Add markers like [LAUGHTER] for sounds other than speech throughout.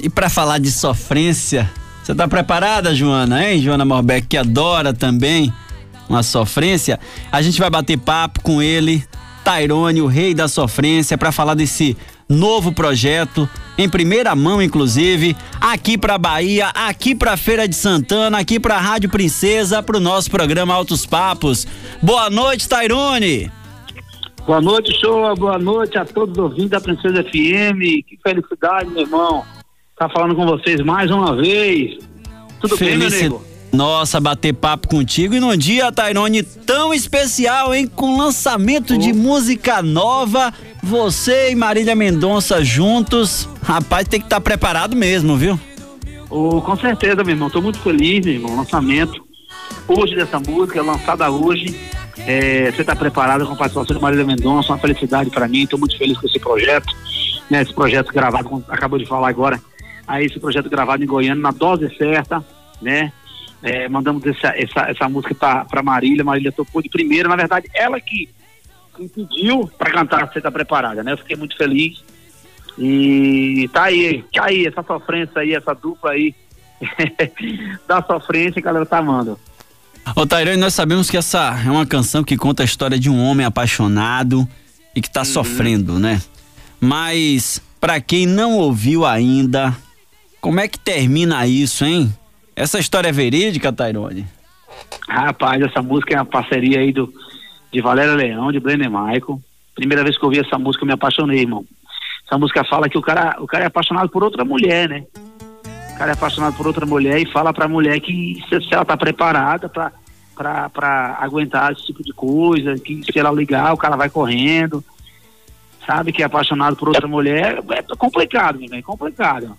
e para falar de sofrência, você tá preparada, Joana, hein? Joana Morbeck, que adora também uma sofrência. A gente vai bater papo com ele, Tairone, o rei da sofrência, para falar desse novo projeto, em primeira mão, inclusive, aqui pra Bahia, aqui pra Feira de Santana, aqui pra Rádio Princesa, pro nosso programa Altos Papos. Boa noite, Tairone! Boa noite, show. Boa noite a todos os ouvintes da Princesa FM. Que felicidade, meu irmão. Tá falando com vocês mais uma vez. Tudo Felici... bem, meu nego? Nossa, bater papo contigo e num dia, Tairone, tão especial, hein? Com lançamento oh. de música nova, você e Marília Mendonça juntos. Rapaz, tem que estar tá preparado mesmo, viu? Oh, com certeza, meu irmão. Tô muito feliz, meu irmão. Lançamento hoje dessa música, lançada hoje. É, você está preparado com a participação de Marília Mendonça, uma felicidade para mim. Estou muito feliz com esse projeto. Né? Esse projeto gravado, como acabou de falar agora, aí esse projeto gravado em Goiânia, na dose certa, né? É, mandamos essa, essa, essa música para Marília, Marília tocou de primeira, na verdade, ela que, que pediu para cantar Você Tá Preparada, né? Eu fiquei muito feliz. E tá aí, tá aí, essa sofrência aí, essa dupla aí [LAUGHS] da sofrência que a galera tá amando. Ô Tairone, nós sabemos que essa é uma canção que conta a história de um homem apaixonado e que tá uhum. sofrendo, né? Mas, para quem não ouviu ainda, como é que termina isso, hein? Essa história é verídica, Tairone? Rapaz, essa música é uma parceria aí do, de Valéria Leão, de Brenner Michael. Primeira vez que eu ouvi essa música, eu me apaixonei, irmão. Essa música fala que o cara, o cara é apaixonado por outra mulher, né? O cara é apaixonado por outra mulher e fala pra mulher que se, se ela tá preparada pra, pra, pra aguentar esse tipo de coisa, que se ela ligar, o cara vai correndo. Sabe que é apaixonado por outra mulher, é complicado, meu é complicado.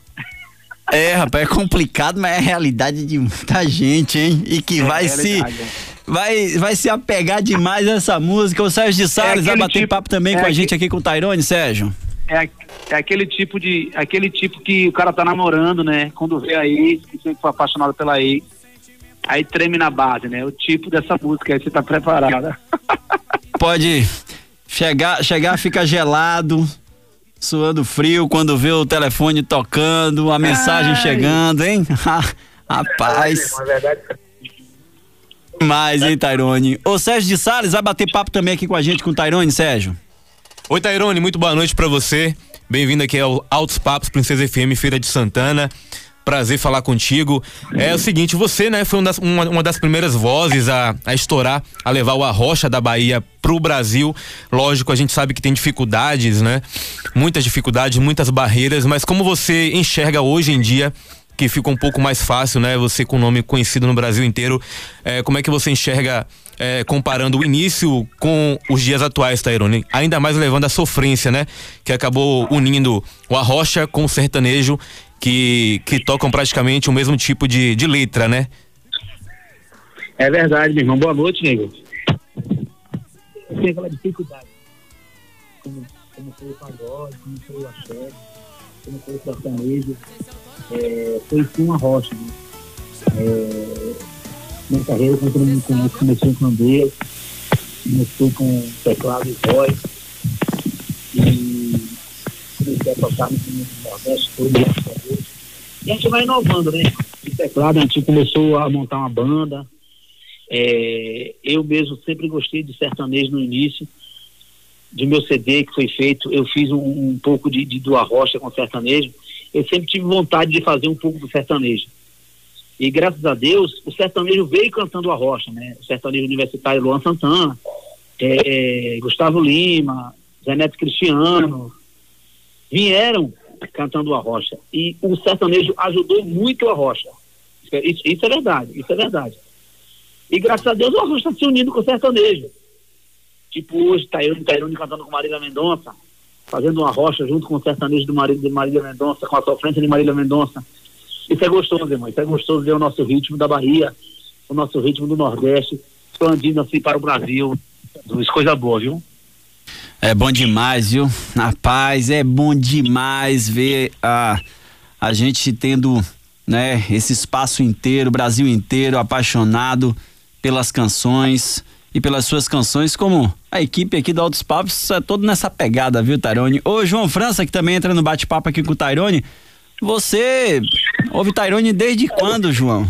É, rapaz, é complicado, mas é a realidade de muita gente, hein? E que é, vai se. Vai, vai se apegar demais a essa música. O Sérgio de Salles é vai bater tipo, papo também é com a gente aqui com o Tairone, Sérgio. É, é aquele tipo de. aquele tipo que o cara tá namorando, né? Quando vê a ex, que sempre foi apaixonado pela ex. Aí treme na base, né? O tipo dessa música aí, você tá preparada. [LAUGHS] Pode chegar, chegar, fica gelado, suando frio quando vê o telefone tocando, a mensagem Ai. chegando, hein? [LAUGHS] Rapaz. Mais, hein, Tairone? Ô, Sérgio de Salles, vai bater papo também aqui com a gente, com o Tairone, Sérgio? Oi, Tairone, muito boa noite para você. Bem-vindo aqui ao Altos Papos Princesa FM Feira de Santana. Prazer falar contigo. É o seguinte, você, né, foi uma das, uma, uma das primeiras vozes a, a, estourar, a levar o Arrocha da Bahia pro Brasil. Lógico, a gente sabe que tem dificuldades, né? Muitas dificuldades, muitas barreiras, mas como você enxerga hoje em dia que fica um pouco mais fácil, né? Você com nome conhecido no Brasil inteiro, é, como é que você enxerga é, comparando o início com os dias atuais, Tairone? Ainda mais levando a sofrência, né? Que acabou unindo o arrocha com o sertanejo que, que tocam praticamente o mesmo tipo de, de letra, né? É verdade, meu irmão. Boa noite, nego. Tem aquela dificuldade. Como, como foi o pagode, como foi o axé, como foi o sertanejo. É, foi uma rocha. Né? É, minha carreira, quando todo mundo conhece, comecei com Deus, comecei com teclado e voz. E comecei a tocar no Nordeste todo, e a gente vai inovando, né? De teclado, a gente começou a montar uma banda. É, eu mesmo sempre gostei de sertanejo no início. De meu CD que foi feito, eu fiz um, um pouco de, de do arrocha com sertanejo. Eu sempre tive vontade de fazer um pouco do sertanejo. E graças a Deus, o sertanejo veio cantando a rocha, né? O sertanejo universitário Luan Santana, é, Gustavo Lima, Zé Neto Cristiano, vieram cantando a rocha. E o sertanejo ajudou muito a rocha. Isso, isso é verdade, isso é verdade. E graças a Deus o arrocha está se unindo com o sertanejo. Tipo hoje, Tairone, Tairone cantando com Marília Mendonça, fazendo uma rocha junto com o sertanejo do marido de Marília Mendonça, com a sofrência de Marília Mendonça. Isso é gostoso, irmão. Isso é gostoso ver o nosso ritmo da Bahia, o nosso ritmo do Nordeste, expandindo assim para o Brasil. Isso coisa boa, viu? É bom demais, viu? Rapaz, é bom demais ver a, a gente tendo né, esse espaço inteiro, Brasil inteiro apaixonado pelas canções e pelas suas canções, como a equipe aqui do Altos Papos é todo nessa pegada, viu, Tairone? Ô, João França, que também entra no bate-papo aqui com o Tairone. Você ouve Tairone desde quando, João?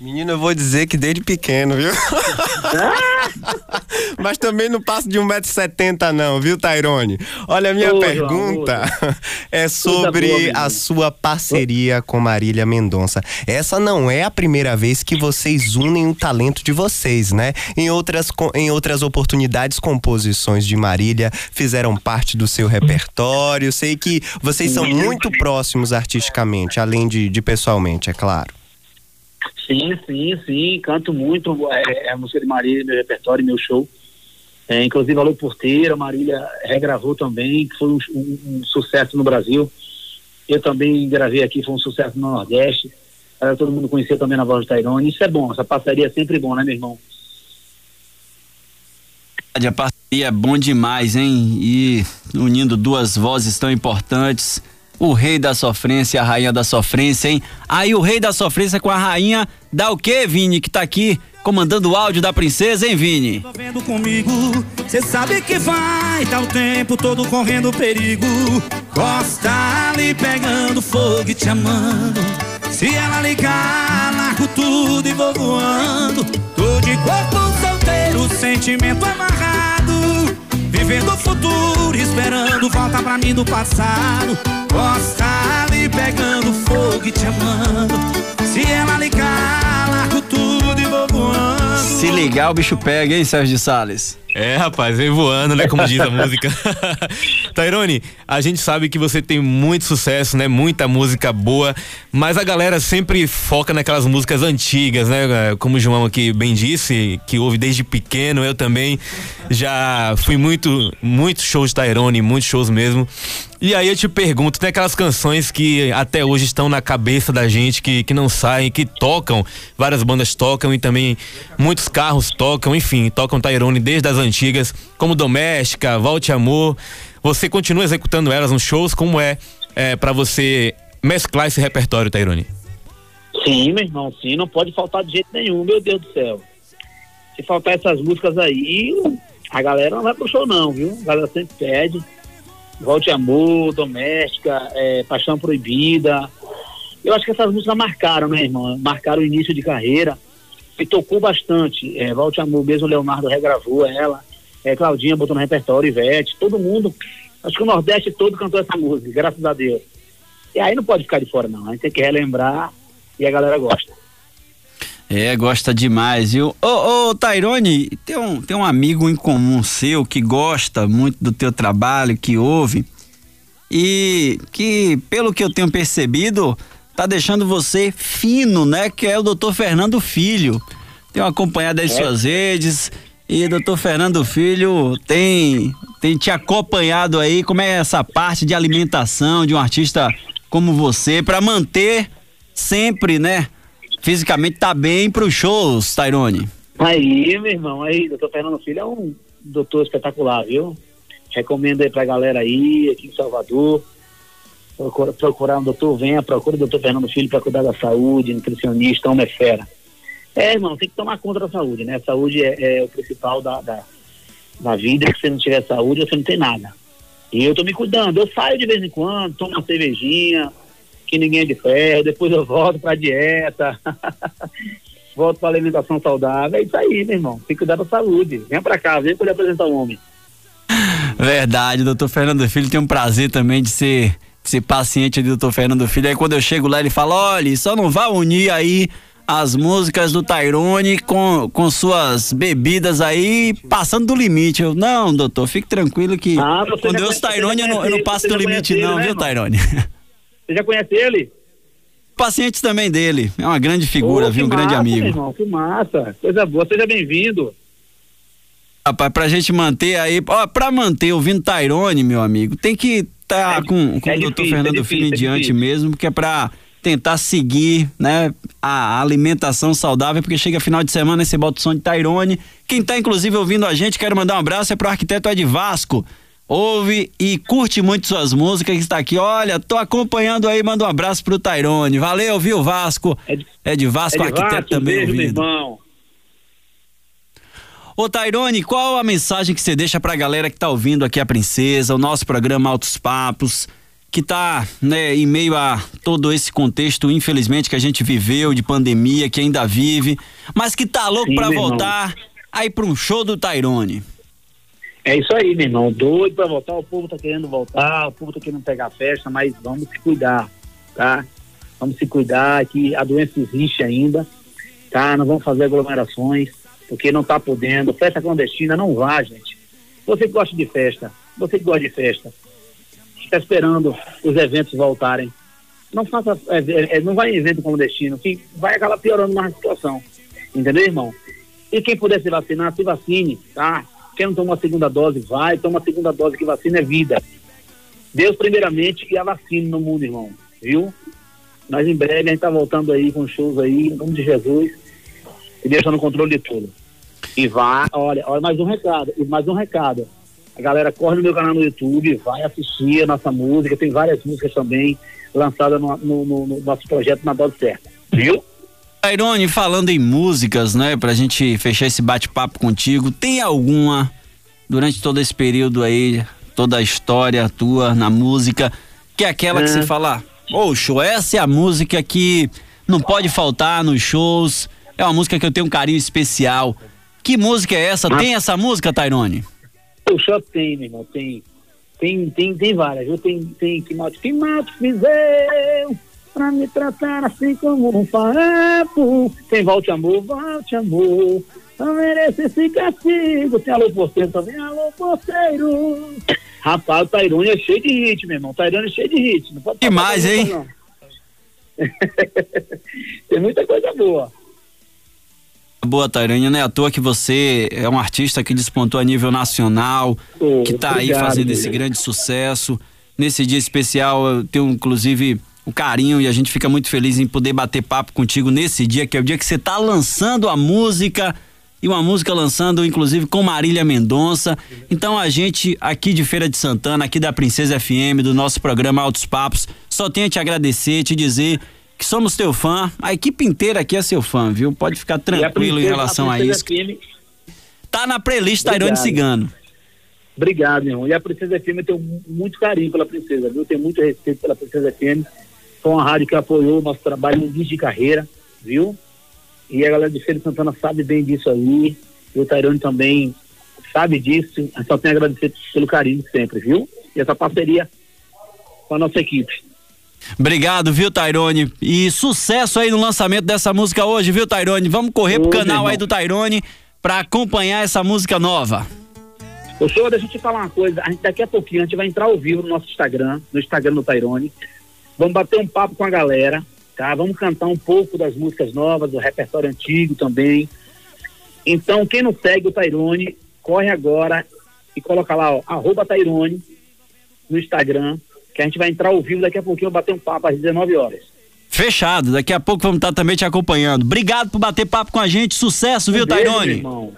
Menino, eu vou dizer que desde pequeno, viu? [LAUGHS] Mas também não passo de 1,70m não, viu, Tairone? Olha, a minha Ô, pergunta João, [LAUGHS] é sobre boa, a sua parceria com Marília Mendonça. Essa não é a primeira vez que vocês unem o talento de vocês, né? Em outras, em outras oportunidades, composições de Marília fizeram parte do seu repertório. Sei que vocês são muito próximos artisticamente, além de, de pessoalmente, é claro. Sim, sim, sim. Canto muito. É, é a música de Marília, meu repertório, meu show. É, inclusive, Alô Porteira, Marília regravou também, que foi um, um, um, sucesso no Brasil. Eu também gravei aqui, foi um sucesso no Nordeste. Para todo mundo conhecer também na voz do Tairone. Isso é bom, essa parceria é sempre bom, né, meu irmão? A parceria é bom demais, hein? E unindo duas vozes tão importantes o rei da sofrência a rainha da sofrência, hein? Aí o rei da sofrência com a rainha dá o quê, Vini, que tá aqui comandando o áudio da princesa, hein, Vini? Tô vendo comigo, cê sabe que vai, tá o tempo todo correndo perigo. Costa ali pegando fogo e te amando. Se ela ligar, largo tudo e vou voando. Tô de corpo solteiro, sentimento amarrado. Vivendo o futuro, esperando volta pra mim do passado. Costa ali pegando fogo e te amando. Se ela ligar, largo tudo e vou voando. Se ligar, o bicho pega, hein, Sérgio de Salles? É, rapaz, vem voando, né? Como diz a música. [LAUGHS] Tairone, a gente sabe que você tem muito sucesso, né? Muita música boa, mas a galera sempre foca naquelas músicas antigas, né? Como o João aqui bem disse, que ouve desde pequeno, eu também já fui muito, muitos shows de Tairone, muitos shows mesmo. E aí eu te pergunto, tem aquelas canções que até hoje estão na cabeça da gente, que, que não saem, que tocam, várias bandas tocam e também muitos carros tocam, enfim, tocam Tairone desde as antigas, como Doméstica, Volte Amor. Você continua executando elas nos shows? Como é, é para você mesclar esse repertório, Tairone? Sim, meu irmão, sim, não pode faltar de jeito nenhum, meu Deus do céu. Se faltar essas músicas aí, a galera não vai pro show não, viu? A galera sempre pede. Volte Amor, Doméstica, é, Paixão Proibida. Eu acho que essas músicas marcaram, né, irmão? Marcaram o início de carreira e tocou bastante. É, Volte Amor, mesmo Leonardo regravou ela. É, Claudinha botou no repertório, Ivete, todo mundo. Acho que o Nordeste todo cantou essa música, graças a Deus. E aí não pode ficar de fora, não. A gente tem que relembrar e a galera gosta. É, gosta demais, viu? Ô, ô, Tairone, tem um, tem um amigo em comum seu que gosta muito do teu trabalho, que ouve, e que, pelo que eu tenho percebido, tá deixando você fino, né? Que é o doutor Fernando Filho. Tenho acompanhado as é. suas redes e doutor Fernando Filho tem, tem te acompanhado aí. Como é essa parte de alimentação de um artista como você para manter sempre, né? fisicamente tá bem para os shows, Tairone? Aí, meu irmão, aí, doutor Fernando Filho é um doutor espetacular, viu? Recomendo aí pra galera aí, aqui em Salvador. Procura, procurar um doutor, venha, procura o doutor Fernando Filho para cuidar da saúde, nutricionista, homem é fera. É, irmão, tem que tomar conta da saúde, né? A saúde é, é o principal da, da, da vida. Se você não tiver saúde, você não tem nada. E eu tô me cuidando. Eu saio de vez em quando, tomo uma cervejinha, que ninguém é de ferro, depois eu volto pra dieta, [LAUGHS] volto pra alimentação saudável, é isso aí, meu irmão, tem que cuidar da saúde, vem pra cá, vem poder apresentar o homem. Verdade, doutor Fernando Filho tem um prazer também de ser, ser paciente do doutor Fernando Filho, aí quando eu chego lá ele fala, olha, só não vá unir aí as músicas do Tairone com, com suas bebidas aí passando do limite. Eu, não, doutor, fique tranquilo que ah, com Deus Tairone eu não, eu não passo do limite não, né, viu, Tairone? Você já conhece ele? Pacientes também dele. É uma grande figura, oh, viu? Um massa, grande amigo. Irmão, que massa. Coisa boa. Seja bem-vindo. Rapaz, pra gente manter aí, ó, pra manter ouvindo Tairone, meu amigo, tem que tá é, com, com é o doutor Fernando é Filho em é diante mesmo, que é pra tentar seguir, né, a alimentação saudável, porque chega final de semana e você bota o som de Tairone. Quem tá inclusive ouvindo a gente, quero mandar um abraço é pro arquiteto Ed Vasco ouve e curte muito suas músicas que está aqui. Olha, tô acompanhando aí, manda um abraço pro Tairone. Valeu, viu, Vasco? É de, Vasco, é de arquiteto Vasco, também beijo, ouvindo. irmão. Ô Tairone, qual a mensagem que você deixa pra galera que tá ouvindo aqui a Princesa, o nosso programa Altos Papos? que está né, em meio a todo esse contexto, infelizmente, que a gente viveu, de pandemia, que ainda vive, mas que tá louco para voltar aí para um show do Tairone. É isso aí, meu irmão. Doido para voltar, o povo tá querendo voltar, o povo tá querendo pegar festa, mas vamos se cuidar, tá? Vamos se cuidar que a doença existe ainda, tá? Não vamos fazer aglomerações, porque não tá podendo. Festa clandestina, não vá, gente. Você que gosta de festa, você que gosta de festa, está esperando os eventos voltarem. Não faça, é, é, é, não vai em evento clandestino, que vai acabar piorando mais a situação. Entendeu, irmão? E quem puder se vacinar, se vacine, tá? Quem não toma a segunda dose, vai, toma a segunda dose, que vacina é vida. Deus primeiramente e a vacina no mundo, irmão. Viu? Mas em breve a gente tá voltando aí com shows aí, em nome de Jesus. E Deus está no controle de tudo. E vá, olha, olha, mais um recado, mais um recado. A galera corre no meu canal no YouTube, vai assistir a nossa música, tem várias músicas também lançadas no, no, no, no nosso projeto na dose certa. Viu? Airone, falando em músicas, né, pra gente fechar esse bate-papo contigo, tem alguma durante todo esse período aí, toda a história tua na música, que é aquela é. que você fala, poxa, essa é a música que não pode faltar nos shows, é uma música que eu tenho um carinho especial. Que música é essa? Tem essa música, Tairone? O show tem, meu irmão, tem. Tem, tem, tem várias, viu? Tem, tem que mal que mal fizer pra me tratar assim como um farrapo. Tem volte amor, volte amor. Não merece esse castigo. Tem alô porteiro também, alô porteiro. Rapaz, o Tairone é cheio de hit, meu irmão. O Tairone é cheio de hit. Não pode Demais, hein? Não. [LAUGHS] tem muita coisa boa. Boa, Tairane, não é à toa que você é um artista que despontou a nível nacional, oh, que está aí fazendo esse grande sucesso. Nesse dia especial, eu tenho inclusive o carinho e a gente fica muito feliz em poder bater papo contigo nesse dia, que é o dia que você está lançando a música e uma música lançando inclusive com Marília Mendonça. Então a gente aqui de Feira de Santana, aqui da Princesa FM, do nosso programa Altos Papos, só tenho a te agradecer, te dizer que somos teu fã. A equipe inteira aqui é seu fã, viu? Pode ficar tranquilo em relação a, isso. FM... Tá na playlist Tairone Cigano. Obrigado, irmão. E a Princesa FM eu tenho muito carinho pela Princesa, viu? Tenho muito respeito pela Princesa FM. Foi uma rádio que apoiou o nosso trabalho no de carreira, viu? E a galera de Feira Santana sabe bem disso aí. E o Tairone também sabe disso. Eu só tenho a agradecer pelo carinho sempre, viu? E essa parceria com a nossa equipe. Obrigado, viu, Tairone? E sucesso aí no lançamento dessa música hoje, viu, Tairone? Vamos correr Ô, pro canal aí do Tairone para acompanhar essa música nova. Ô, senhor, deixa eu te falar uma coisa. A gente, daqui a pouquinho a gente vai entrar ao vivo no nosso Instagram, no Instagram do Tairone. Vamos bater um papo com a galera, tá? Vamos cantar um pouco das músicas novas, do repertório antigo também. Então, quem não segue o Tairone, corre agora e coloca lá, ó, arroba Tairone no Instagram que a gente vai entrar ao vivo daqui a pouquinho, bater um papo às 19 horas. Fechado, daqui a pouco vamos estar também te acompanhando. Obrigado por bater papo com a gente, sucesso, um viu, beijo, Tairone? Irmão.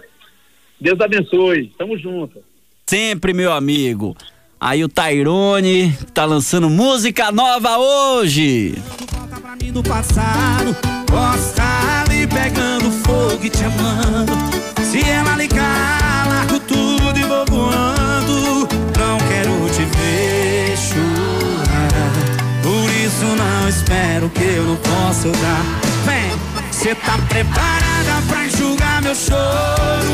Deus abençoe, tamo junto. Sempre, meu amigo. Aí o Tairone tá lançando música nova hoje. Volta pra mim do passado, posso ali pegando fogo e te amando. Se ela ligar, espero que eu não possa dar. Vem, cê tá preparada pra enxugar meu choro?